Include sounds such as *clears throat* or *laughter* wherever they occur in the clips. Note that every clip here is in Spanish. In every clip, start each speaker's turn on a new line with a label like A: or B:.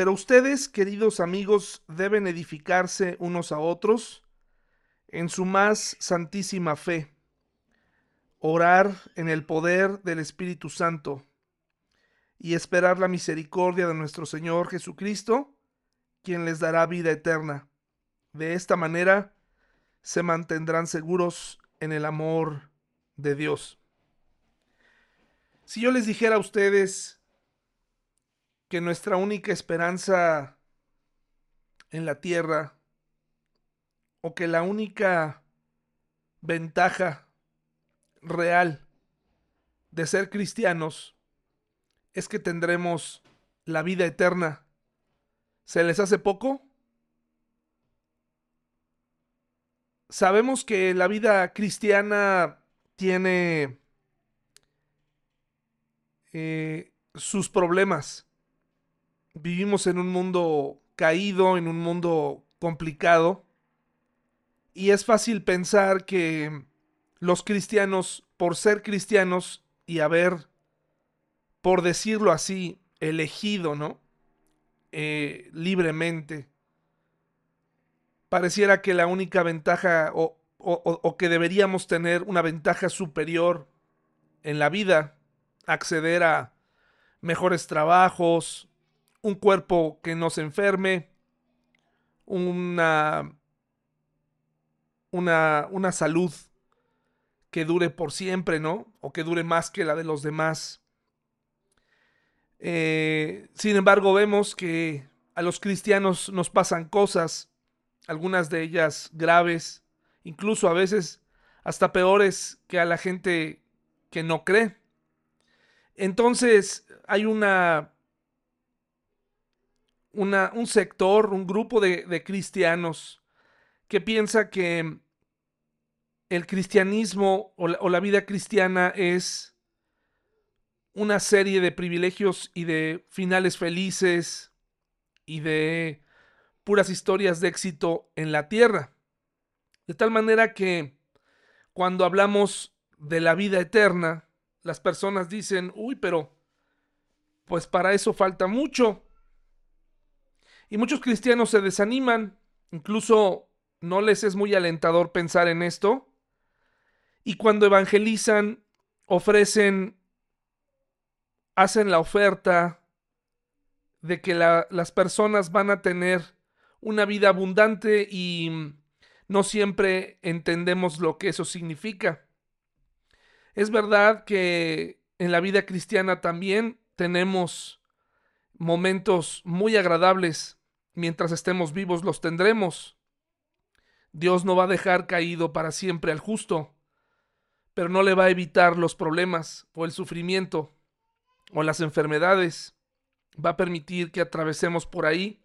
A: Pero ustedes, queridos amigos, deben edificarse unos a otros en su más santísima fe, orar en el poder del Espíritu Santo y esperar la misericordia de nuestro Señor Jesucristo, quien les dará vida eterna. De esta manera se mantendrán seguros en el amor de Dios. Si yo les dijera a ustedes que nuestra única esperanza en la tierra o que la única ventaja real de ser cristianos es que tendremos la vida eterna. ¿Se les hace poco? Sabemos que la vida cristiana tiene eh, sus problemas. Vivimos en un mundo caído, en un mundo complicado. Y es fácil pensar que los cristianos, por ser cristianos y haber, por decirlo así, elegido, ¿no? Eh, libremente, pareciera que la única ventaja o, o, que deberíamos tener una ventaja superior en la vida, acceder a mejores trabajos, un cuerpo que no se enferme, una, una, una salud que dure por siempre, ¿no? O que dure más que la de los demás. Eh, sin embargo, vemos que a los cristianos nos pasan cosas, algunas de ellas graves, incluso a veces hasta peores que a la gente que no cree. Entonces hay una, un sector, un grupo de, de cristianos que piensa que el cristianismo o la, vida cristiana es una serie de privilegios y de finales felices y de puras historias de éxito en la tierra. De tal manera que cuando hablamos de la vida eterna, las personas dicen, uy, pero pues para eso falta mucho. Y muchos cristianos se desaniman, incluso no les es muy alentador pensar en esto, y cuando evangelizan, ofrecen, hacen la oferta de que las personas van a tener una vida abundante y no siempre entendemos lo que eso significa. Es verdad que en la vida cristiana también tenemos momentos muy agradables. Mientras estemos vivos los tendremos. Dios no va a dejar caído para siempre al justo pero no le va a evitar los problemas o el sufrimiento o las enfermedades. Va a permitir que atravesemos por ahí,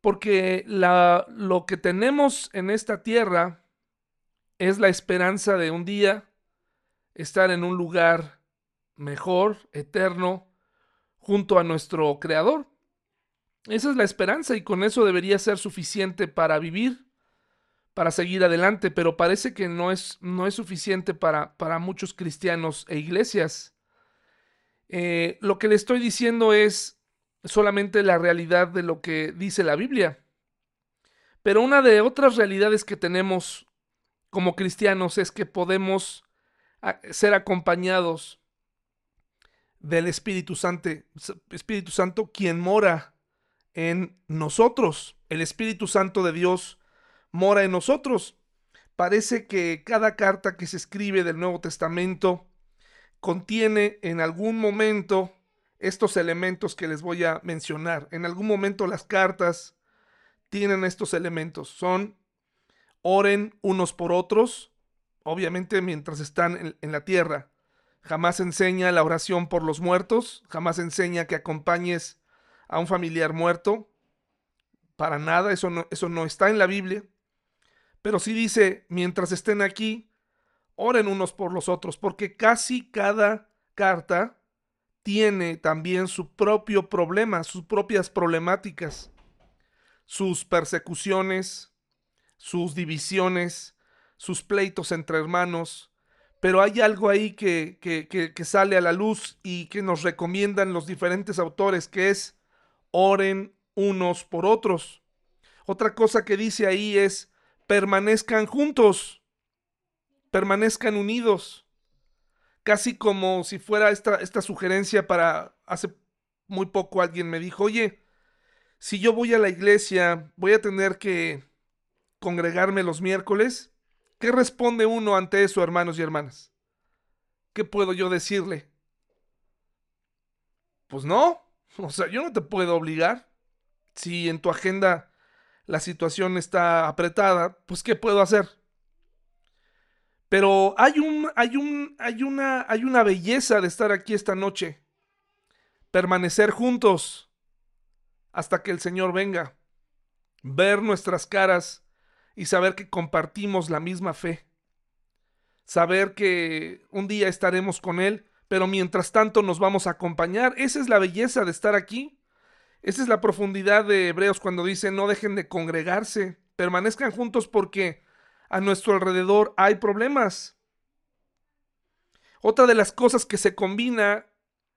A: porque la, lo que tenemos en esta tierra es la esperanza de un día estar en un lugar mejor, eterno, junto a nuestro Creador. Esa es la esperanza y con eso debería ser suficiente para vivir para seguir adelante, pero parece que no es, no es suficiente para, para muchos cristianos e iglesias. Eh, lo que le estoy diciendo es solamente la realidad de lo que dice la Biblia. Pero una de otras realidades que tenemos como cristianos es que podemos ser acompañados del Espíritu Santo, Espíritu Santo quien mora en nosotros. El Espíritu Santo de Dios mora en nosotros. Parece que cada carta que se escribe del Nuevo Testamento contiene en algún momento estos elementos que les voy a mencionar. En algún momento las cartas tienen estos elementos. Son oren unos por otros, obviamente mientras están en, la tierra. Jamás enseña la oración por los muertos, jamás enseña que acompañes a un familiar muerto. Para nada, eso no, eso no está en la Biblia. Pero sí dice, mientras estén aquí, oren unos por los otros, porque casi cada carta tiene también su propio problema, sus propias problemáticas, sus persecuciones, sus divisiones, sus pleitos entre hermanos. Pero hay algo ahí que, que, que, sale a la luz y que nos recomiendan los diferentes autores, que es oren unos por otros. Otra cosa que dice ahí es, permanezcan juntos, permanezcan unidos. Casi como si fuera esta, esta sugerencia para, hace muy poco alguien me dijo, oye, si yo voy a la iglesia, voy a tener que congregarme los miércoles. ¿Qué responde uno ante eso, hermanos y hermanas? ¿Qué puedo yo decirle? Pues no, *laughs* o sea, yo no te puedo obligar. Si en tu agenda la situación está apretada, pues ¿qué puedo hacer? Pero hay un hay un hay una hay una belleza de estar aquí esta noche. Permanecer juntos hasta que el Señor venga. Ver nuestras caras y saber que compartimos la misma fe. Saber que un día estaremos con Él, pero mientras tanto nos vamos a acompañar. Esa es la belleza de estar aquí. Esa es la profundidad de Hebreos cuando dice no dejen de congregarse, permanezcan juntos porque a nuestro alrededor hay problemas. Otra de las cosas que se combina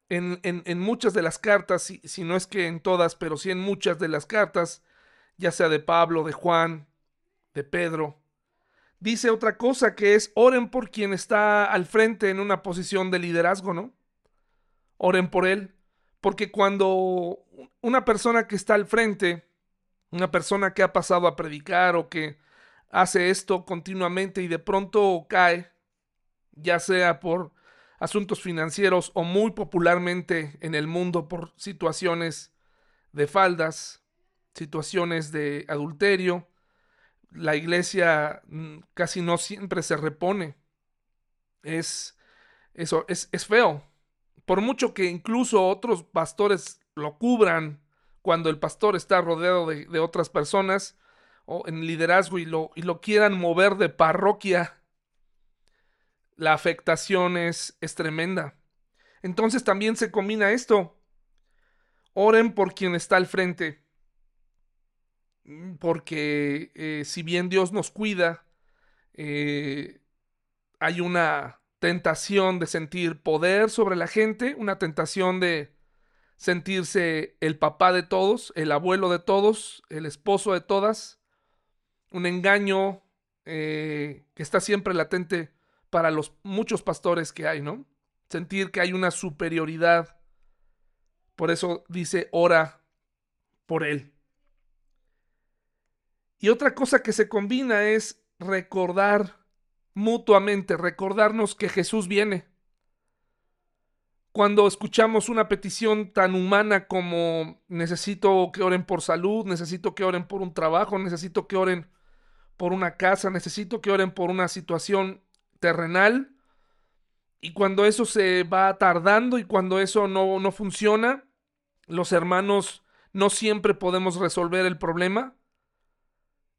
A: en, en, muchas de las cartas, si no es que en todas, pero sí en muchas de las cartas, ya sea de Pablo, de Juan, de Pedro, dice otra cosa que es oren por quien está al frente en una posición de liderazgo, ¿no? Oren por él, porque cuando una persona que está al frente, una persona que ha pasado a predicar o que hace esto continuamente y de pronto cae, ya sea por asuntos financieros o muy popularmente en el mundo por situaciones de faldas, situaciones de adulterio, la iglesia mm, casi no siempre se repone. Es, eso, es, es feo. Por mucho que incluso otros pastores lo cubran cuando el pastor está rodeado de, otras personas o en liderazgo y lo, y lo quieran mover de parroquia, la afectación es, es tremenda. Entonces también se combina esto. Oren por quien está al frente porque eh, si bien Dios nos cuida, eh, hay una tentación de sentir poder sobre la gente, una tentación de sentirse el papá de todos, el abuelo de todos, el esposo de todas, un engaño eh, que está siempre latente para los muchos pastores que hay, ¿no? Sentir que hay una superioridad. Por eso dice, ora por él. Y otra cosa que se combina es recordar mutuamente, recordarnos que Jesús viene. Cuando escuchamos una petición tan humana como necesito que oren por salud, necesito que oren por un trabajo, necesito que oren por una casa, necesito que oren por una situación terrenal, y cuando eso se va tardando y cuando eso no, no funciona, los hermanos no siempre podemos resolver el problema,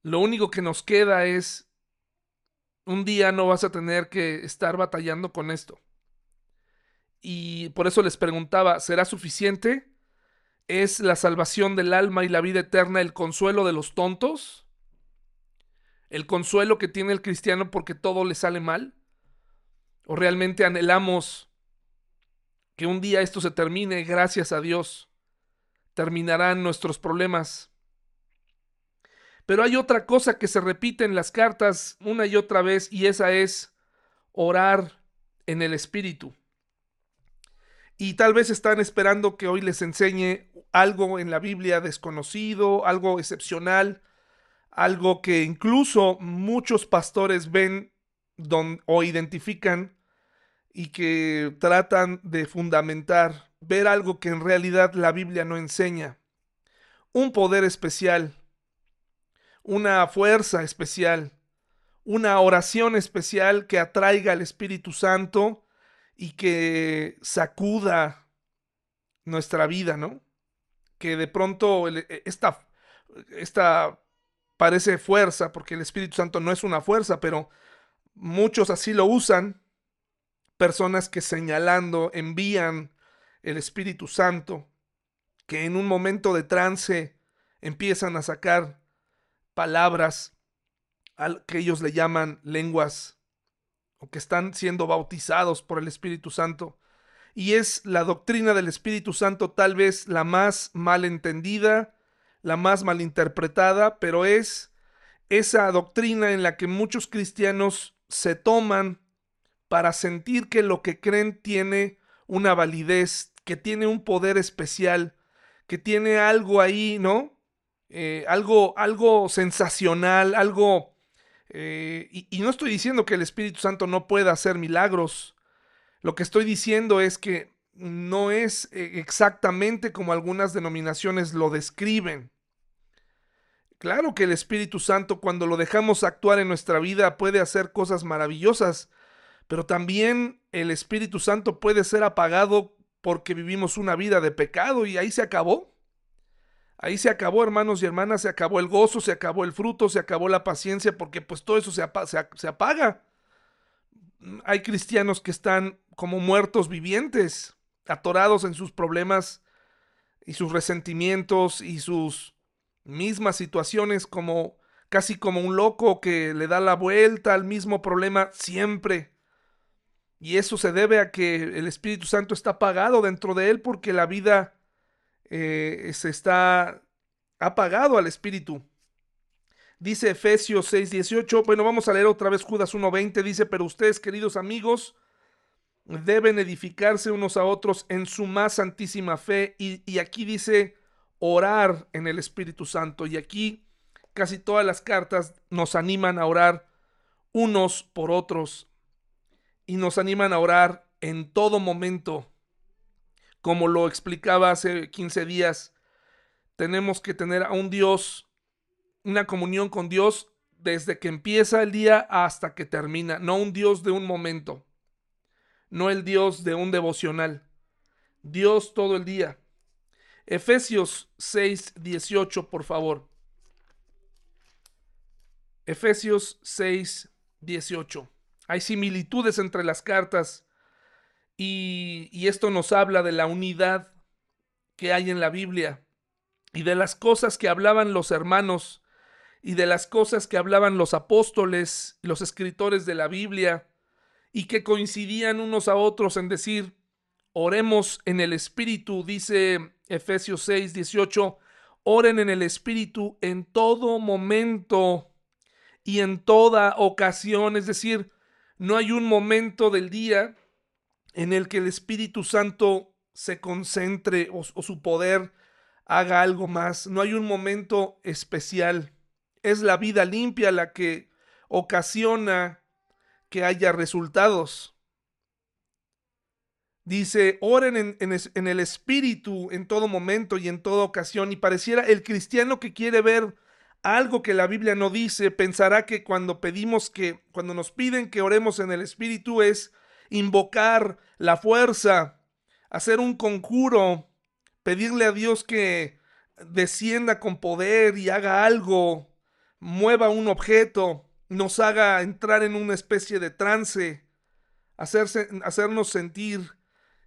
A: lo único que nos queda es, un día no vas a tener que estar batallando con esto. Y por eso les preguntaba, ¿será suficiente? ¿Es la salvación del alma y la vida eterna el consuelo de los tontos? ¿El consuelo que tiene el cristiano porque todo le sale mal? ¿O realmente anhelamos que un día esto se termine, gracias a Dios? Terminarán nuestros problemas pero hay otra cosa que se repite en las cartas una y otra vez y esa es orar en el Espíritu. Y tal vez están esperando que hoy les enseñe algo en la Biblia desconocido, algo excepcional, algo que incluso muchos pastores ven o identifican y que tratan de fundamentar, ver algo que en realidad la Biblia no enseña. Un poder especial una fuerza especial, una oración especial que atraiga al Espíritu Santo y que sacuda nuestra vida, ¿no? Que de pronto e, esta, esta parece fuerza, porque el Espíritu Santo no es una fuerza, pero muchos así lo usan, personas que señalando envían el Espíritu Santo, que en un momento de trance empiezan a sacar palabras que ellos le llaman lenguas o que están siendo bautizados por el Espíritu Santo. Y es la doctrina del Espíritu Santo tal vez la más mal entendida, la más malinterpretada, pero es esa doctrina en la que muchos cristianos se toman para sentir que lo que creen tiene una validez, que tiene un poder especial, que tiene algo ahí, ¿no? Eh, algo, algo sensacional, algo... Eh, y, no estoy diciendo que el Espíritu Santo no pueda hacer milagros. Lo que estoy diciendo es que no es eh, exactamente como algunas denominaciones lo describen. Claro que el Espíritu Santo cuando lo dejamos actuar en nuestra vida puede hacer cosas maravillosas, pero también el Espíritu Santo puede ser apagado porque vivimos una vida de pecado y ahí se acabó. Ahí se acabó, hermanos y hermanas, se acabó el gozo, se acabó el fruto, se acabó la paciencia, porque pues todo eso se, apaga. Hay cristianos que están como muertos vivientes, atorados en sus problemas y sus resentimientos y sus mismas situaciones como casi como un loco que le da la vuelta al mismo problema siempre. Y eso se debe a que el Espíritu Santo está apagado dentro de él porque la vida eh, se está apagado al Espíritu. Dice Efesios 6:18, bueno, vamos a leer otra vez Judas 1:20, dice, pero ustedes, queridos amigos, deben edificarse unos a otros en su más santísima fe. Y, y aquí dice orar en el Espíritu Santo. Y aquí casi todas las cartas nos animan a orar unos por otros y nos animan a orar en todo momento. Como lo explicaba hace 15 días, tenemos que tener a un Dios, una comunión con Dios desde que empieza el día hasta que termina, no un Dios de un momento, no el Dios de un devocional, Dios todo el día. Efesios 6, 18, por favor. Efesios 6, 18. Hay similitudes entre las cartas y, esto nos habla de la unidad que hay en la Biblia y de las cosas que hablaban los hermanos y de las cosas que hablaban los apóstoles, los escritores de la Biblia, y que coincidían unos a otros en decir, oremos en el Espíritu, dice Efesios 6, 18, oren en el Espíritu en todo momento y en toda ocasión, es decir, no hay un momento del día en el que el Espíritu Santo se concentre o, su poder haga algo más. No hay un momento especial. Es la vida limpia la que ocasiona que haya resultados. Dice, oren en, en, el Espíritu en todo momento y en toda ocasión. Y pareciera el cristiano que quiere ver algo que la Biblia no dice, pensará que cuando pedimos que, cuando nos piden que oremos en el Espíritu es invocar la fuerza, hacer un conjuro, pedirle a Dios que descienda con poder y haga algo, mueva un objeto, nos haga entrar en una especie de trance, hacerse, hacernos sentir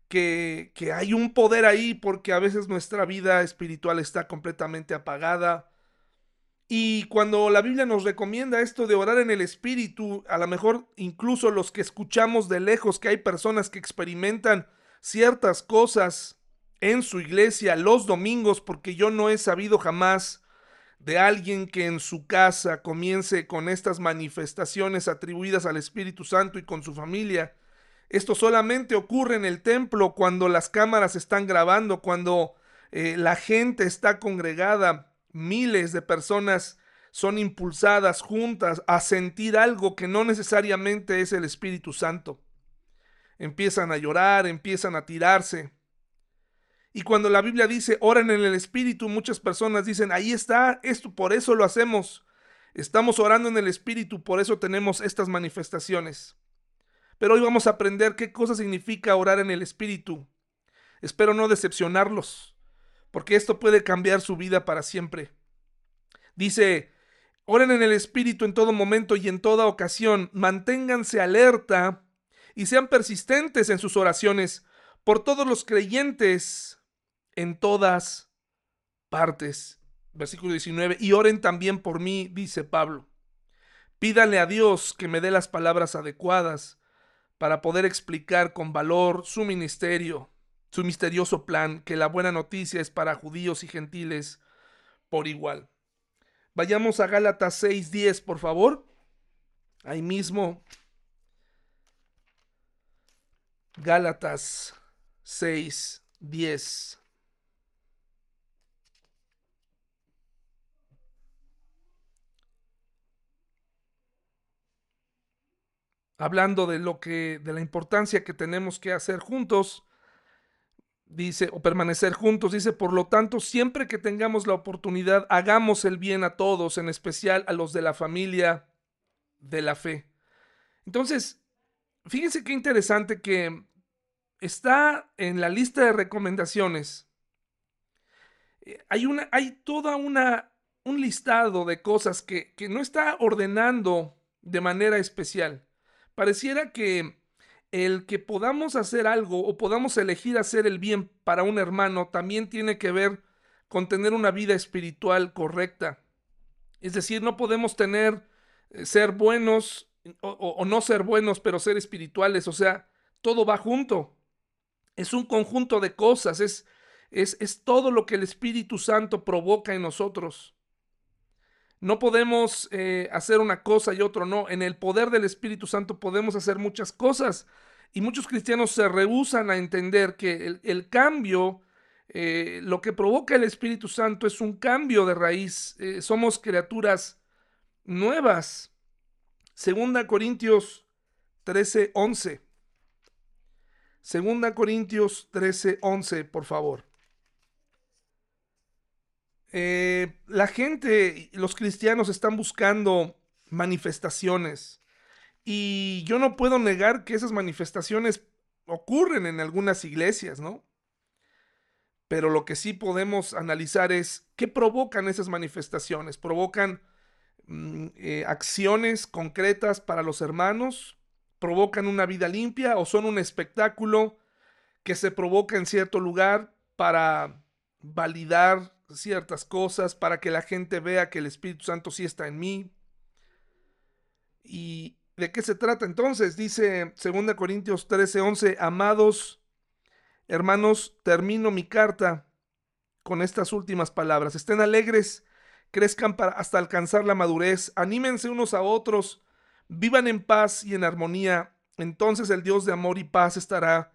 A: que, que hay un poder ahí porque a veces nuestra vida espiritual está completamente apagada y cuando la Biblia nos recomienda esto de orar en el Espíritu, a lo mejor incluso los que escuchamos de lejos que hay personas que experimentan ciertas cosas en su iglesia los domingos, porque yo no he sabido jamás de alguien que en su casa comience con estas manifestaciones atribuidas al Espíritu Santo y con su familia. Esto solamente ocurre en el templo cuando las cámaras están grabando, cuando eh, la gente está congregada miles de personas son impulsadas juntas a sentir algo que no necesariamente es el Espíritu Santo. Empiezan a llorar, empiezan a tirarse. Y cuando la Biblia dice oren en el Espíritu, muchas personas dicen, ahí está, esto por eso lo hacemos. Estamos orando en el Espíritu, por eso tenemos estas manifestaciones. Pero hoy vamos a aprender qué cosa significa orar en el Espíritu. Espero no decepcionarlos porque esto puede cambiar su vida para siempre. Dice, oren en el Espíritu en todo momento y en toda ocasión, manténganse alerta y sean persistentes en sus oraciones por todos los creyentes en todas partes. Versículo 19, y oren también por mí, dice Pablo. Pídanle a Dios que me dé las palabras adecuadas para poder explicar con valor su ministerio su misterioso plan, que la buena noticia es para judíos y gentiles, por igual. Vayamos a Gálatas 6:10, por favor. Ahí mismo. Gálatas 6:10. Hablando de lo que de la importancia que tenemos que hacer juntos, dice, o permanecer juntos, dice, por lo tanto, siempre que tengamos la oportunidad, hagamos el bien a todos, en especial a los de la familia de la fe. Entonces, fíjense qué interesante que está en la lista de recomendaciones. Eh, hay, una, hay toda una, un listado de cosas que, que no está ordenando de manera especial. Pareciera que el que podamos hacer algo o podamos elegir hacer el bien para un hermano también tiene que ver con tener una vida espiritual correcta. Es decir, no podemos tener, eh, ser buenos o, no ser buenos, pero ser espirituales. O sea, todo va junto. Es un conjunto de cosas, es, es, es todo lo que el Espíritu Santo provoca en nosotros. No podemos eh, hacer una cosa y otro no. En el poder del Espíritu Santo podemos hacer muchas cosas. Y muchos cristianos se rehusan a entender que el, cambio, eh, lo que provoca el Espíritu Santo es un cambio de raíz. Eh, somos criaturas nuevas. Segunda Corintios 13, 11. Segunda Corintios 13, 11, por favor. Eh, la gente, los cristianos están buscando manifestaciones y yo no puedo negar que esas manifestaciones ocurren en algunas iglesias, ¿no? Pero lo que sí podemos analizar es qué provocan esas manifestaciones. ¿Provocan mm, eh, acciones concretas para los hermanos? ¿Provocan una vida limpia o son un espectáculo que se provoca en cierto lugar para validar ciertas cosas, para que la gente vea que el Espíritu Santo sí está en mí. ¿Y de qué se trata entonces? Dice 2 Corintios 13, 11, amados hermanos, termino mi carta con estas últimas palabras. Estén alegres, crezcan para hasta alcanzar la madurez, anímense unos a otros, vivan en paz y en armonía. Entonces el Dios de amor y paz estará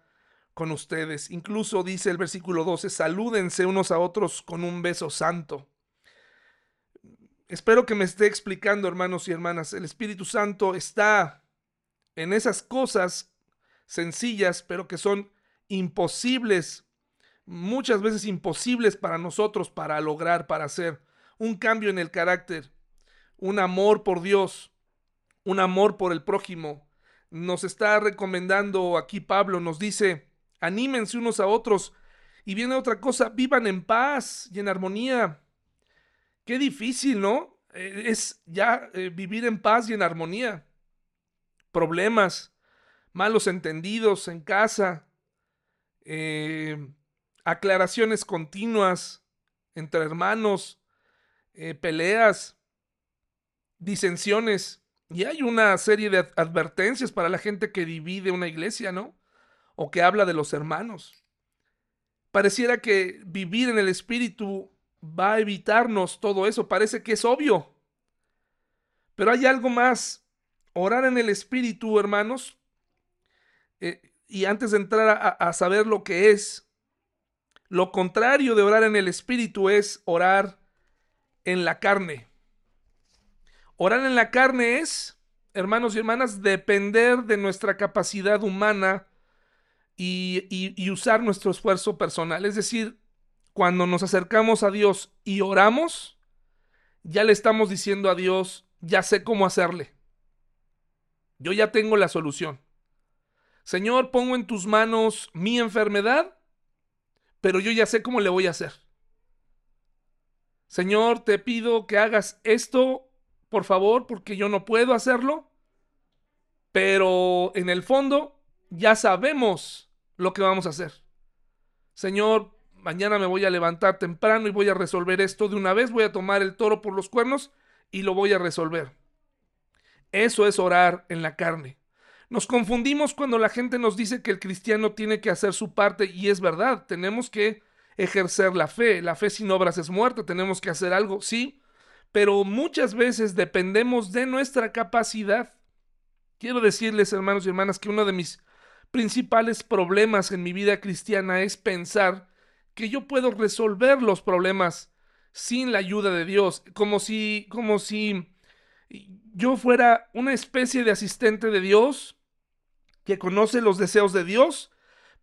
A: con ustedes. Incluso dice el versículo 12, salúdense unos a otros con un beso santo. Espero que me esté explicando, hermanos y hermanas. El Espíritu Santo está en esas cosas sencillas, pero que son imposibles, muchas veces imposibles para nosotros para lograr, para hacer un cambio en el carácter, un amor por Dios, un amor por el prójimo. Nos está recomendando aquí Pablo, nos dice, anímense unos a otros. Y viene otra cosa, vivan en paz y en armonía. Qué difícil, ¿no? Eh, es ya eh, vivir en paz y en armonía. Problemas, malos entendidos en casa, eh, aclaraciones continuas entre hermanos, peleas, disensiones. Y hay una serie de advertencias para la gente que divide una iglesia, ¿no? O que habla de los hermanos. Pareciera que vivir en el Espíritu va a evitarnos todo eso, parece que es obvio. Pero hay algo más. Orar en el Espíritu, hermanos, eh, y antes de entrar a, a saber lo que es, lo contrario de orar en el Espíritu es orar en la carne. Orar en la carne es, hermanos y hermanas, depender de nuestra capacidad humana y, usar nuestro esfuerzo personal. Es decir, cuando nos acercamos a Dios y oramos, ya le estamos diciendo a Dios, ya sé cómo hacerle. Yo ya tengo la solución. Señor, pongo en tus manos mi enfermedad, pero yo ya sé cómo le voy a hacer. Señor, te pido que hagas esto, por favor, porque yo no puedo hacerlo, pero en el fondo ya sabemos lo que vamos a hacer. Señor, mañana me voy a levantar temprano y voy a resolver esto de una vez, voy a tomar el toro por los cuernos y lo voy a resolver. Eso es orar en la carne. Nos confundimos cuando la gente nos dice que el cristiano tiene que hacer su parte y es verdad, tenemos que ejercer la fe. La fe sin obras es muerta, tenemos que hacer algo, sí, pero muchas veces dependemos de nuestra capacidad. Quiero decirles, hermanos y hermanas, que uno de mis principales problemas en mi vida cristiana es pensar que yo puedo resolver los problemas sin la ayuda de Dios, como si, como si yo fuera una especie de asistente de Dios que conoce los deseos de Dios,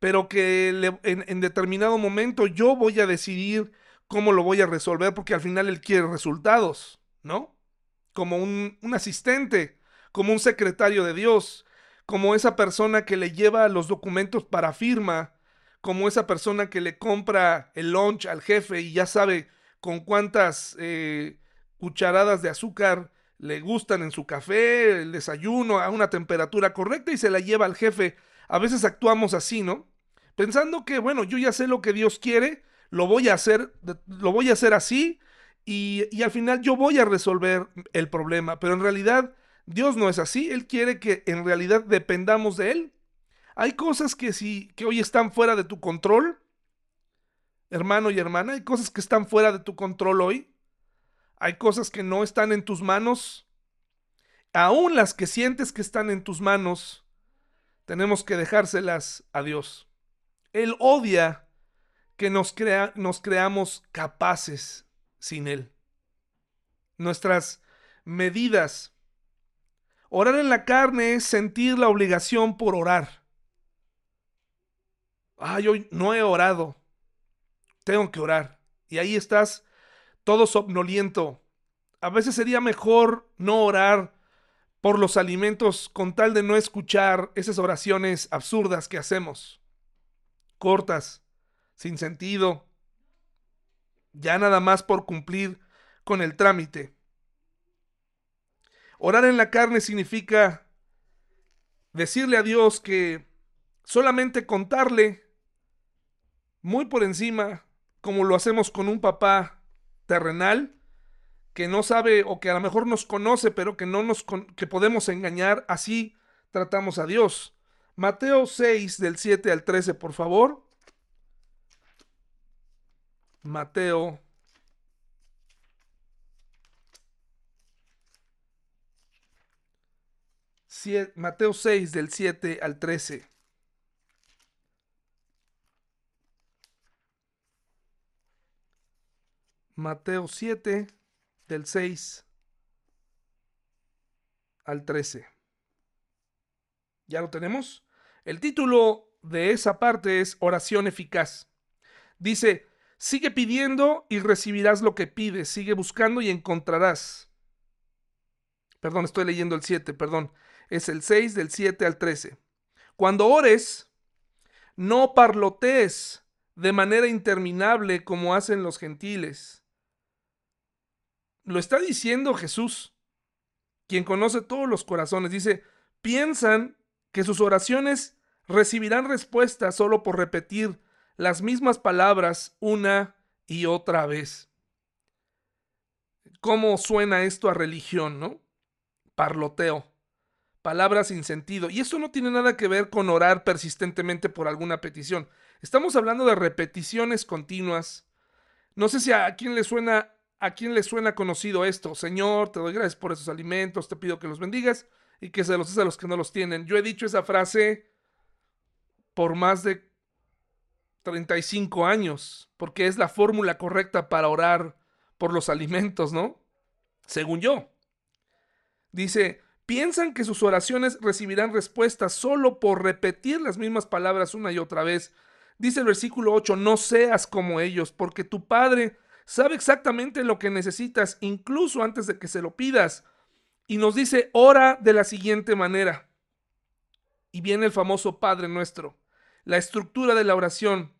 A: pero que en, determinado momento yo voy a decidir cómo lo voy a resolver, porque al final Él quiere resultados, ¿no? Como un, un asistente, como un secretario de Dios, como esa persona que le lleva los documentos para firma, como esa persona que le compra el lunch al jefe y ya sabe con cuántas eh, cucharadas de azúcar le gustan en su café, el desayuno a una temperatura correcta y se la lleva al jefe. A veces actuamos así, ¿no? Pensando que, bueno, yo ya sé lo que Dios quiere, lo voy a hacer, lo voy a hacer así y, y al final yo voy a resolver el problema. Pero en realidad Dios no es así. Él quiere que en realidad dependamos de Él. Hay cosas que, si, que hoy están fuera de tu control, hermano y hermana, hay cosas que están fuera de tu control hoy. Hay cosas que no están en tus manos. Aún las que sientes que están en tus manos, tenemos que dejárselas a Dios. Él odia que nos, crea, nos creamos capaces sin Él. Nuestras medidas. Orar en la carne es sentir la obligación por orar. Ay, hoy no he orado. Tengo que orar. Y ahí estás todo somnoliento. A veces sería mejor no orar por los alimentos con tal de no escuchar esas oraciones absurdas que hacemos. Cortas, sin sentido, ya nada más por cumplir con el trámite. Orar en la carne significa decirle a Dios que solamente contarle muy por encima, como lo hacemos con un papá terrenal que no sabe o que a lo mejor nos conoce, pero que no nos que podemos engañar, así tratamos a Dios. Mateo 6 del 7 al 13, por favor. Mateo Mateo 6 del 7 al 13. Mateo 7, del 6 al 13. ¿Ya lo tenemos? El título de esa parte es Oración eficaz. Dice, sigue pidiendo y recibirás lo que pides, sigue buscando y encontrarás. Perdón, estoy leyendo el 7, perdón. Es el 6 del 7 al 13. Cuando ores, no parlotees de manera interminable como hacen los gentiles lo está diciendo Jesús, quien conoce todos los corazones. Dice, piensan que sus oraciones recibirán respuesta solo por repetir las mismas palabras una y otra vez. ¿Cómo suena esto a religión, no? Parloteo. Palabras sin sentido. Y eso no tiene nada que ver con orar persistentemente por alguna petición. Estamos hablando de repeticiones continuas. No sé si a quién le suena ¿A quién le suena conocido esto? Señor, te doy gracias por esos alimentos, te pido que los bendigas y que se los des a los que no los tienen. Yo he dicho esa frase por más de 35 años, porque es la fórmula correcta para orar por los alimentos, ¿no? Según yo. Dice, piensan que sus oraciones recibirán respuesta solo por repetir las mismas palabras una y otra vez. Dice el versículo 8, no seas como ellos, porque tu Padre sabe exactamente lo que necesitas, incluso antes de que se lo pidas. Y nos dice, ora de la siguiente manera. Y viene el famoso Padre nuestro, la estructura de la oración.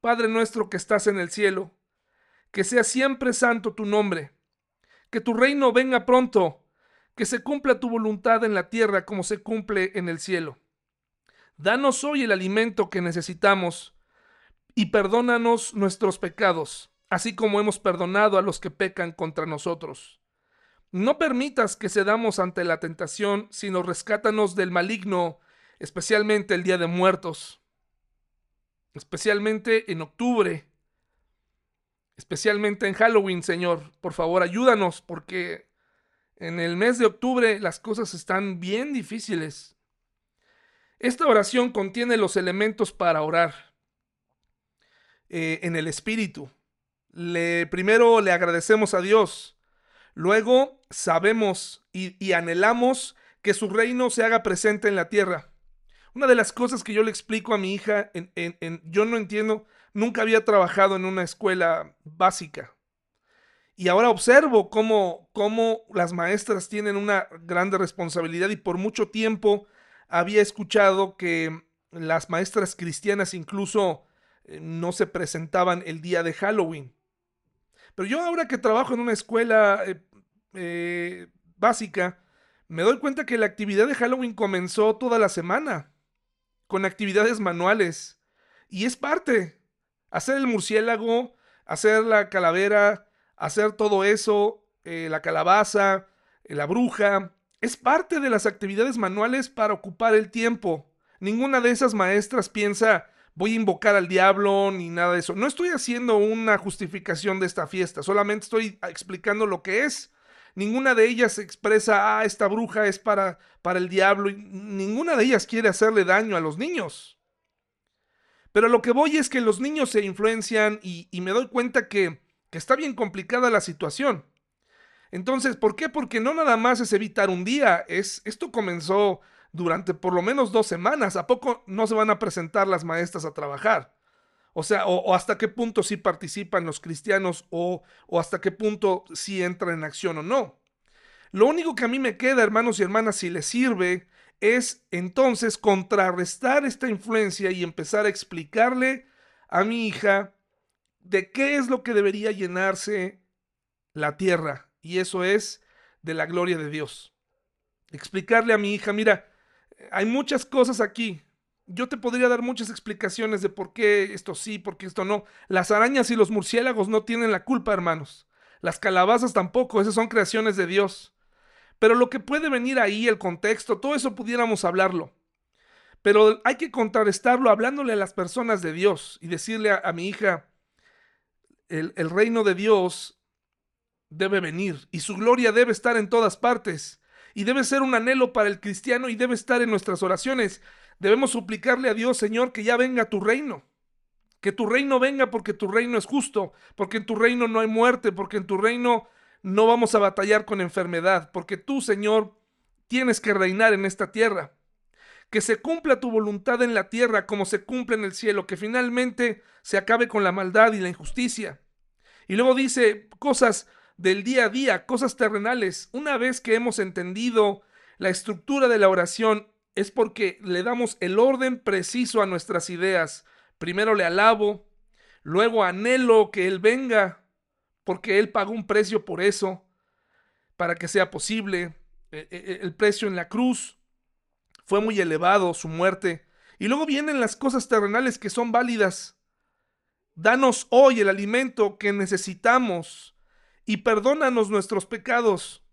A: Padre nuestro que estás en el cielo, que sea siempre santo tu nombre, que tu reino venga pronto, que se cumpla tu voluntad en la tierra como se cumple en el cielo. Danos hoy el alimento que necesitamos y perdónanos nuestros pecados así como hemos perdonado a los que pecan contra nosotros. No permitas que cedamos ante la tentación, sino rescátanos del maligno, especialmente el día de muertos, especialmente en octubre, especialmente en Halloween, Señor. Por favor, ayúdanos porque en el mes de octubre las cosas están bien difíciles. Esta oración contiene los elementos para orar eh, en el Espíritu. Le, primero le agradecemos a Dios, luego sabemos y, anhelamos que su reino se haga presente en la tierra. Una de las cosas que yo le explico a mi hija, en, yo no entiendo, nunca había trabajado en una escuela básica. Y ahora observo cómo, cómo las maestras tienen una grande responsabilidad y por mucho tiempo había escuchado que las maestras cristianas incluso eh, no se presentaban el día de Halloween. Pero yo ahora que trabajo en una escuela eh, eh, básica, me doy cuenta que la actividad de Halloween comenzó toda la semana, con actividades manuales. Y es parte. Hacer el murciélago, hacer la calavera, hacer todo eso, la calabaza, la bruja, es parte de las actividades manuales para ocupar el tiempo. Ninguna de esas maestras piensa, voy a invocar al diablo ni nada de eso. No estoy haciendo una justificación de esta fiesta, solamente estoy explicando lo que es. Ninguna de ellas expresa, ah, esta bruja es para, para el diablo. Ninguna de ellas quiere hacerle daño a los niños. Pero lo que voy es que los niños se influencian y, me doy cuenta que, que está bien complicada la situación. Entonces, ¿por qué? Porque no nada más es evitar un día, es, esto comenzó durante por lo menos dos semanas. ¿A poco no se van a presentar las maestras a trabajar? O sea, o, hasta qué punto sí participan los cristianos o, o hasta qué punto sí entran en acción o no. Lo único que a mí me queda, hermanos y hermanas, si les sirve, es entonces contrarrestar esta influencia y empezar a explicarle a mi hija de qué es lo que debería llenarse la tierra. Y eso es de la gloria de Dios. Explicarle a mi hija, mira, hay muchas cosas aquí. Yo te podría dar muchas explicaciones de por qué esto sí, por qué esto no. Las arañas y los murciélagos no tienen la culpa, hermanos. Las calabazas tampoco, esas son creaciones de Dios. Pero lo que puede venir ahí, el contexto, todo eso pudiéramos hablarlo. Pero hay que contrarrestarlo hablándole a las personas de Dios y decirle a, mi hija, el, el reino de Dios debe venir y su gloria debe estar en todas partes y debe ser un anhelo para el cristiano y debe estar en nuestras oraciones. Debemos suplicarle a Dios, Señor, que ya venga tu reino. Que tu reino venga porque tu reino es justo, porque en tu reino no hay muerte, porque en tu reino no vamos a batallar con enfermedad, porque tú, Señor, tienes que reinar en esta tierra. Que se cumpla tu voluntad en la tierra como se cumple en el cielo, que finalmente se acabe con la maldad y la injusticia. Y luego dice cosas del día a día, cosas terrenales. Una vez que hemos entendido la estructura de la oración, es porque le damos el orden preciso a nuestras ideas. Primero le alabo, luego anhelo que Él venga, porque Él pagó un precio por eso, para que sea posible. E, e, e, el precio en la cruz fue muy elevado, su muerte. Y luego vienen las cosas terrenales que son válidas. Danos hoy el alimento que necesitamos y perdónanos nuestros pecados,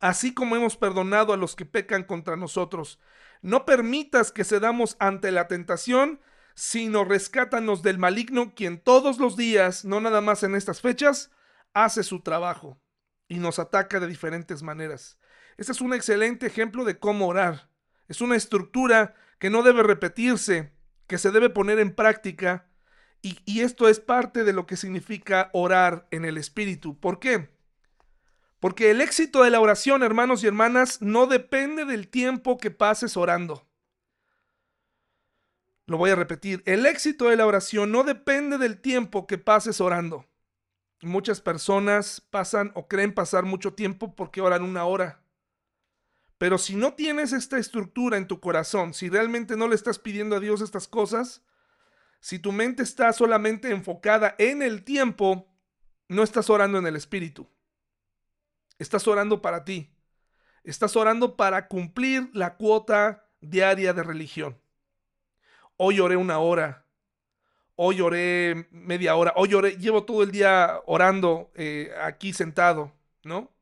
A: así como hemos perdonado a los que pecan contra nosotros. No permitas que cedamos ante la tentación, sino rescátanos del maligno, quien todos los días, no nada más en estas fechas, hace su trabajo y nos ataca de diferentes maneras. Este es un excelente ejemplo de cómo orar. Es una estructura que no debe repetirse, que se debe poner en práctica y, esto es parte de lo que significa orar en el Espíritu. ¿Por qué? Porque el éxito de la oración, hermanos y hermanas, no depende del tiempo que pases orando. Lo voy a repetir. El éxito de la oración no depende del tiempo que pases orando. Muchas personas pasan o creen pasar mucho tiempo porque oran una hora. Pero si no tienes esta estructura en tu corazón, si realmente no le estás pidiendo a Dios estas cosas, si tu mente está solamente enfocada en el tiempo, no estás orando en el espíritu. Estás orando para ti. Estás orando para cumplir la cuota diaria de religión. Hoy oré una hora. Hoy oré media hora. Hoy oré, llevo todo el día orando eh, aquí sentado, ¿no?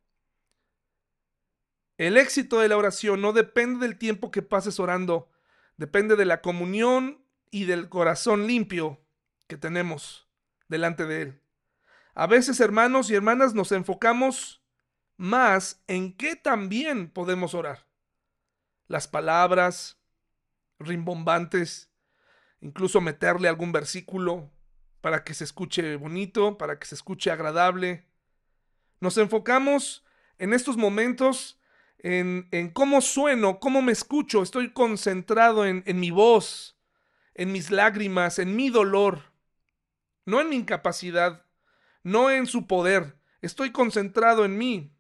A: El éxito de la oración no depende del tiempo que pases orando, depende de la comunión y del corazón limpio que tenemos delante de Él. A veces, hermanos y hermanas, nos enfocamos más en qué también podemos orar. Las palabras rimbombantes, incluso meterle algún versículo para que se escuche bonito, para que se escuche agradable. Nos enfocamos en estos momentos en, cómo sueno, cómo me escucho, estoy concentrado en, en mi voz, en mis lágrimas, en mi dolor, no en mi incapacidad, no en su poder, estoy concentrado en mí,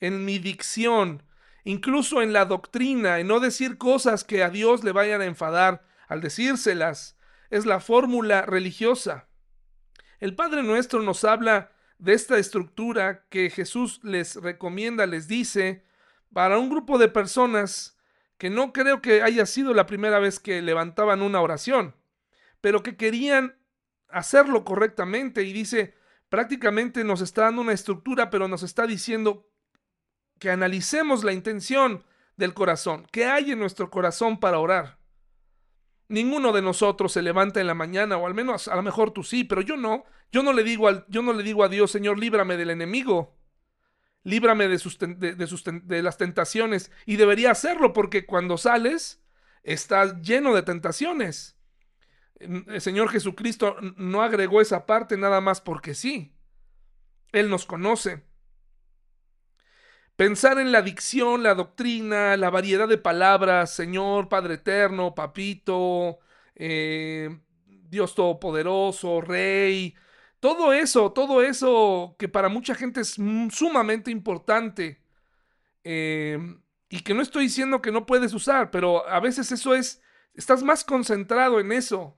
A: en mi dicción, incluso en la doctrina, en no decir cosas que a Dios le vayan a enfadar al decírselas. Es la fórmula religiosa. El Padre Nuestro nos habla de esta estructura que Jesús les recomienda, les dice, para un grupo de personas que no creo que haya sido la primera vez que levantaban una oración, pero que querían hacerlo correctamente y dice, prácticamente nos está dando una estructura, pero nos está diciendo que analicemos la intención del corazón, qué hay en nuestro corazón para orar. Ninguno de nosotros se levanta en la mañana, o al menos a lo mejor tú sí, pero yo no. Yo no le digo, al, yo no le digo a Dios, Señor, líbrame del enemigo. Líbrame de, sus, de, las tentaciones. Y debería hacerlo porque cuando sales, estás lleno de tentaciones. El Señor Jesucristo no agregó esa parte nada más porque sí. Él nos conoce. Pensar en la dicción, la doctrina, la variedad de palabras, Señor, Padre Eterno, Papito, eh, Dios Todopoderoso, Rey, todo eso, todo eso que para mucha gente es sumamente importante em, y que no estoy diciendo que no puedes usar, pero a veces eso es, estás más concentrado en eso.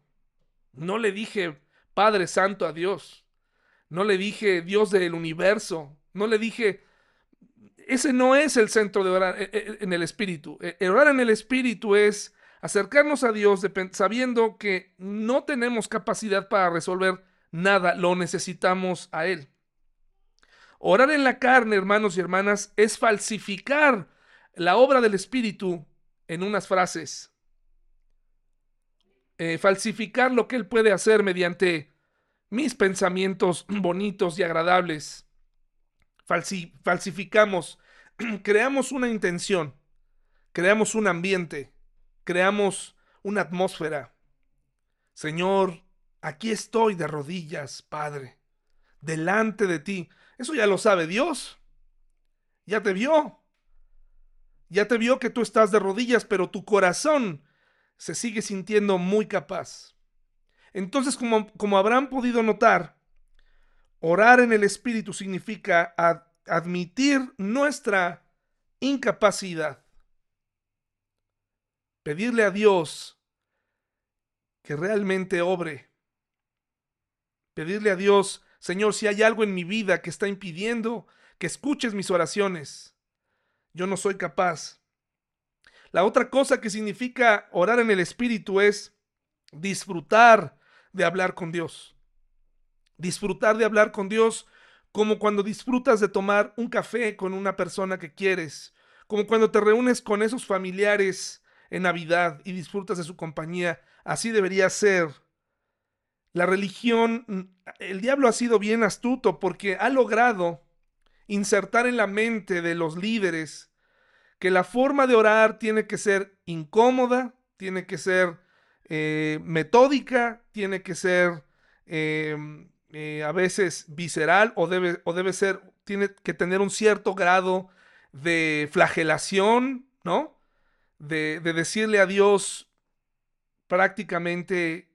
A: No le dije Padre Santo a Dios, no le dije Dios del universo, no le dije ese no es el centro de orar eh, eh, en el Espíritu. Eh, orar en el Espíritu es acercarnos a Dios sabiendo que no tenemos capacidad para resolver nada, lo necesitamos a Él. Orar en la carne, hermanos y hermanas, es falsificar la obra del Espíritu en unas frases. falsificar lo que Él puede hacer mediante mis pensamientos *clears throat* bonitos y agradables falsificamos, *clears throat* creamos una intención, creamos un ambiente, creamos una atmósfera. Señor, aquí estoy de rodillas, Padre, delante de ti. Eso ya lo sabe Dios. Ya te vio. Ya te vio que tú estás de rodillas, pero tu corazón se sigue sintiendo muy capaz. Entonces, como, como habrán podido notar, Orar en el Espíritu significa admitir nuestra incapacidad. Pedirle a Dios que realmente obre. Pedirle a Dios, Señor, si hay algo en mi vida que está impidiendo que escuches mis oraciones, yo no soy capaz. La otra cosa que significa orar en el Espíritu es disfrutar de hablar con Dios disfrutar de hablar con Dios como cuando disfrutas de tomar un café con una persona que quieres, como cuando te reúnes con esos familiares en Navidad y disfrutas de su compañía. Así debería ser. La religión, el diablo ha sido bien astuto porque ha logrado insertar en la mente de los líderes que la forma de orar tiene que ser incómoda, tiene que ser eh, metódica, tiene que ser em, eh, a veces visceral o debe, o debe ser, tiene que tener un cierto grado de flagelación, ¿no? De, decirle a Dios prácticamente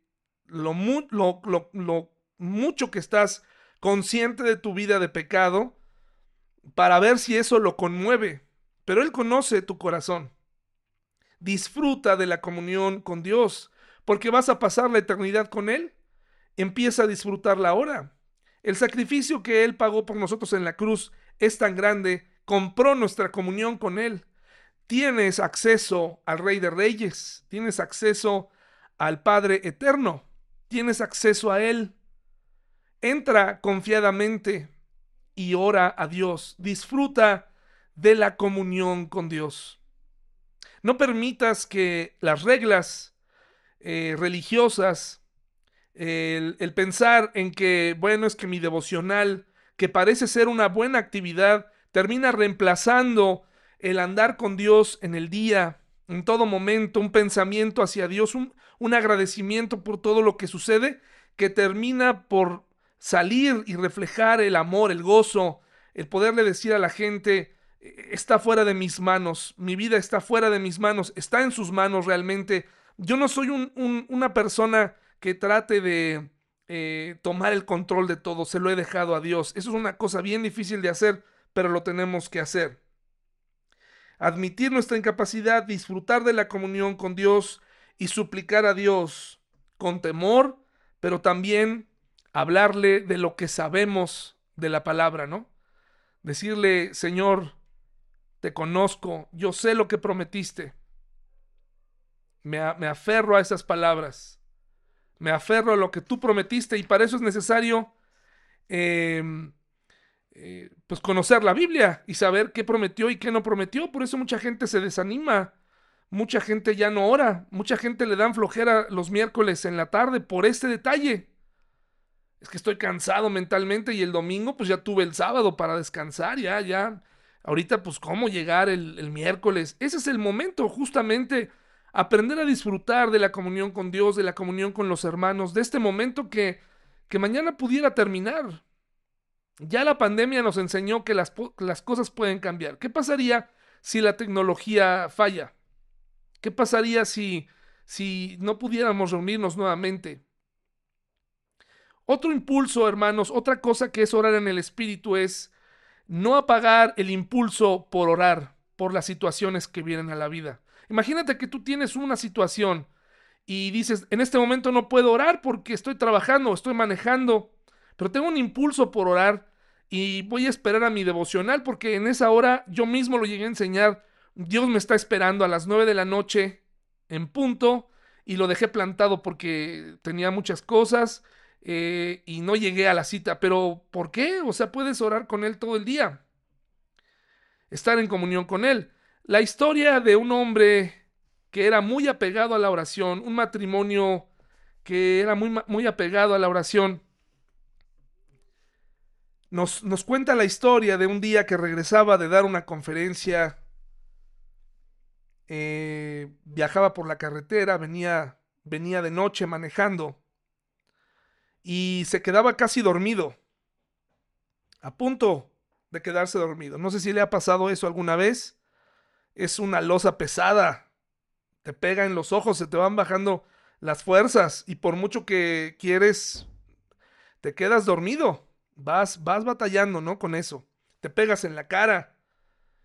A: lo, lo, lo, mucho que estás consciente de tu vida de pecado para ver si eso lo conmueve. Pero Él conoce tu corazón. Disfruta de la comunión con Dios, porque vas a pasar la eternidad con Él empieza a disfrutarla ahora. El sacrificio que Él pagó por nosotros en la cruz es tan grande, compró nuestra comunión con Él. Tienes acceso al Rey de Reyes, tienes acceso al Padre Eterno, tienes acceso a Él. Entra confiadamente y ora a Dios. Disfruta de la comunión con Dios. No permitas que las reglas eh, religiosas El, el pensar en que, bueno, es que mi devocional, que parece ser una buena actividad, termina reemplazando el andar con Dios en el día, en todo momento, un pensamiento hacia Dios, un, agradecimiento por todo lo que sucede, que termina por salir y reflejar el amor, el gozo, el poderle decir a la gente, e, está fuera de mis manos, mi vida está fuera de mis manos, está en sus manos realmente. Yo no soy un, un, una persona que trate de eh, tomar el control de todo, se lo he dejado a Dios. Eso es una cosa bien difícil de hacer, pero lo tenemos que hacer. Admitir nuestra incapacidad, disfrutar de la comunión con Dios y suplicar a Dios con temor, pero también hablarle de lo que sabemos de la palabra, ¿no? Decirle, Señor, te conozco, yo sé lo que prometiste. Me, me, aferro a esas palabras. Me aferro a lo que tú prometiste y para eso es necesario eh, eh, pues conocer la Biblia y saber qué prometió y qué no prometió. Por eso mucha gente se desanima, mucha gente ya no ora, mucha gente le dan flojera los miércoles en la tarde por este detalle. Es que estoy cansado mentalmente y el domingo pues ya tuve el sábado para descansar, ya, ya. Ahorita pues cómo llegar el, el miércoles. Ese es el momento justamente aprender a disfrutar de la comunión con Dios, de la comunión con los hermanos, de este momento que, que mañana pudiera terminar. Ya la pandemia nos enseñó que las, cosas pueden cambiar. ¿Qué pasaría si la tecnología falla? ¿Qué pasaría si, si no pudiéramos reunirnos nuevamente? Otro impulso, hermanos, otra cosa que es orar en el Espíritu es no apagar el impulso por orar por las situaciones que vienen a la vida. Imagínate que tú tienes una situación y dices, en este momento no puedo orar porque estoy trabajando, estoy manejando, pero tengo un impulso por orar y voy a esperar a mi devocional porque en esa hora yo mismo lo llegué a enseñar. Dios me está esperando a las nueve de la noche en punto y lo dejé plantado porque tenía muchas cosas eh, y no llegué a la cita. Pero ¿por qué? O sea, puedes orar con Él todo el día. Estar en comunión con Él. La historia de un hombre que era muy apegado a la oración, un matrimonio que era muy, muy apegado a la oración nos, cuenta la historia de un día que regresaba de dar una conferencia, eh, viajaba por la carretera, venía, venía de noche manejando y se quedaba casi dormido, a punto de quedarse dormido. No sé si le ha pasado eso alguna vez. Es una losa pesada, te pega en los ojos, se te van bajando las fuerzas y por mucho que quieres, te quedas dormido. Vas, vas batallando, ¿no? Con eso. Te pegas en la cara.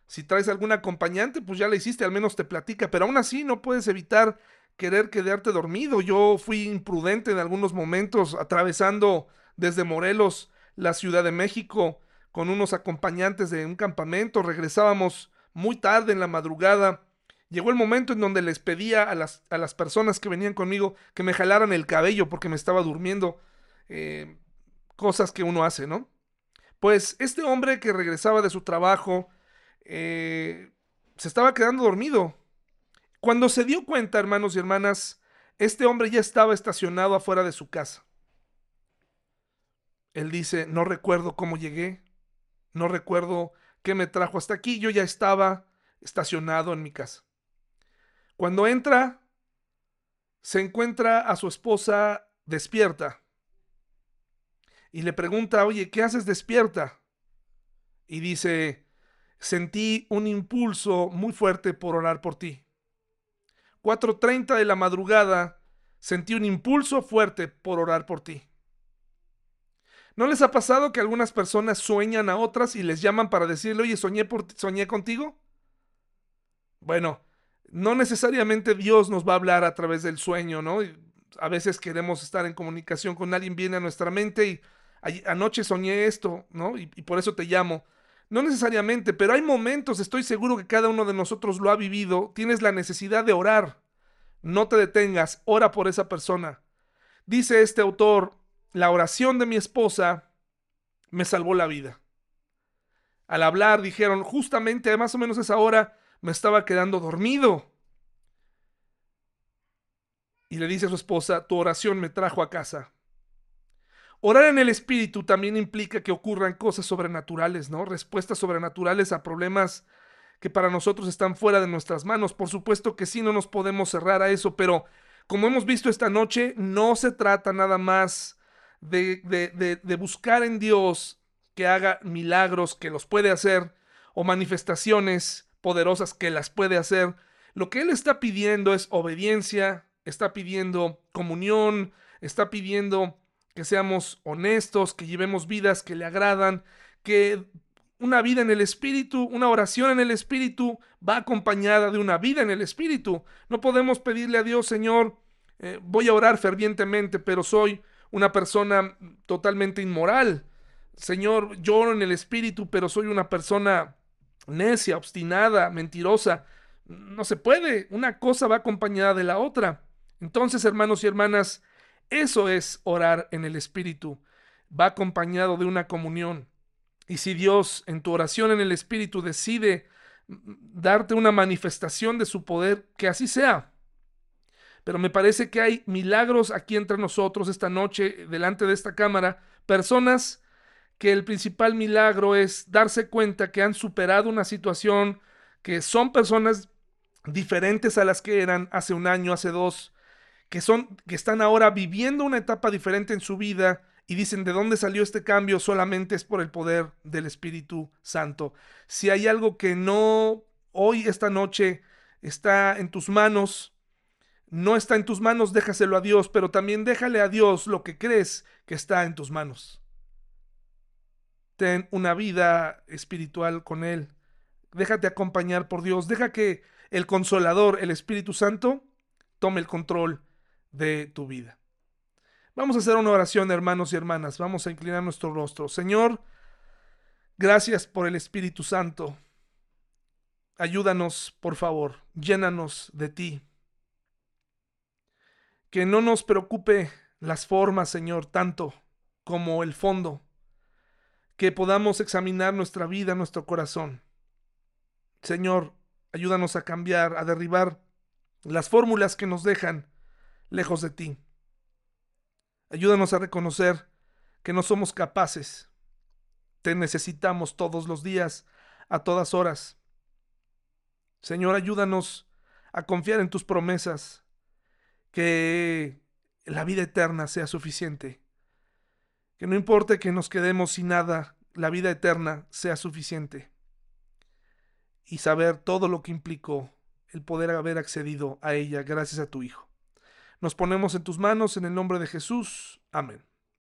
A: Si traes algún acompañante, pues ya le hiciste, al menos te platica, pero aún así no puedes evitar querer quedarte dormido. Yo fui imprudente en algunos momentos atravesando desde Morelos la Ciudad de México con unos acompañantes de un campamento. Regresábamos muy tarde en la madrugada. Llegó el momento en donde les pedía a las, a las personas que venían conmigo que me jalaran el cabello porque me estaba durmiendo. Eh, cosas que uno hace, ¿no? Pues este hombre que regresaba de su trabajo eh, se estaba quedando dormido. Cuando se dio cuenta, hermanos y hermanas, este hombre ya estaba estacionado afuera de su casa. Él dice, no recuerdo cómo llegué, no recuerdo qué me trajo hasta aquí, yo ya estaba estacionado en mi casa. Cuando entra, se encuentra a su esposa despierta y le pregunta, oye, ¿qué haces despierta? Y dice, sentí un impulso muy fuerte por orar por ti. 4.30 de la madrugada, sentí un impulso fuerte por orar por ti. ¿No les ha pasado que algunas personas sueñan a otras y les llaman para decirle, oye, soñé, soñé contigo? Bueno, no necesariamente Dios nos va a hablar a través del sueño, ¿no? A veces queremos estar en comunicación con alguien, viene a nuestra mente y anoche soñé esto, ¿no? Y, por eso te llamo. No necesariamente, pero hay momentos, estoy seguro que cada uno de nosotros lo ha vivido, tienes la necesidad de orar. No te detengas, ora por esa persona. Dice este autor, la oración de mi esposa me salvó la vida. Al hablar dijeron, justamente a más o menos esa hora me estaba quedando dormido. Y le dice a su esposa, tu oración me trajo a casa. Orar en el Espíritu también implica que ocurran cosas sobrenaturales, ¿no? Respuestas sobrenaturales a problemas que para nosotros están fuera de nuestras manos. Por supuesto que sí, no nos podemos cerrar a eso, pero como hemos visto esta noche, no se trata nada más de, buscar en Dios que haga milagros, que los puede hacer, o manifestaciones poderosas que las puede hacer. Lo que Él está pidiendo es obediencia, está pidiendo comunión, está pidiendo que seamos honestos, que llevemos vidas que le agradan, que una vida en el Espíritu, una oración en el Espíritu va acompañada de una vida en el Espíritu. No podemos pedirle a Dios, Señor, eh, voy a orar fervientemente, pero soy una persona totalmente inmoral. Señor, lloro en el Espíritu, pero soy una persona necia, obstinada, mentirosa. No se puede. Una cosa va acompañada de la otra. Entonces, hermanos y hermanas, eso es orar en el Espíritu. Va acompañado de una comunión. Y si Dios en tu oración en el Espíritu decide darte una manifestación de su poder, que así sea. Pero me parece que hay milagros aquí entre nosotros esta noche, delante de esta cámara, personas que el principal milagro es darse cuenta que han superado una situación, que son personas diferentes a las que eran hace un año, hace dos, que son que están ahora viviendo una etapa diferente en su vida y dicen de dónde salió este cambio solamente es por el poder del Espíritu Santo. Si hay algo que no hoy, esta noche, está en tus manos, no está en tus manos, déjaselo a Dios, pero también déjale a Dios lo que crees que está en tus manos. Ten una vida espiritual con Él. Déjate acompañar por Dios. Deja que el consolador, el Espíritu Santo, tome el control de tu vida. Vamos a hacer una oración, hermanos y hermanas. Vamos a inclinar nuestro rostro. Señor, gracias por el Espíritu Santo. Ayúdanos, por favor, llénanos de ti. Que no nos preocupe las formas, Señor, tanto como el fondo. Que podamos examinar nuestra vida, nuestro corazón. Señor, ayúdanos a cambiar, a derribar las fórmulas que nos dejan lejos de ti. Ayúdanos a reconocer que no somos capaces. Te necesitamos todos los días, a todas horas. Señor, ayúdanos a confiar en tus promesas, que la vida eterna sea suficiente. Que no importe que nos quedemos sin nada, la vida eterna sea suficiente. Y saber todo lo que implicó el poder haber accedido a ella gracias a tu Hijo. Nos ponemos en tus manos en el nombre de Jesús. Amén.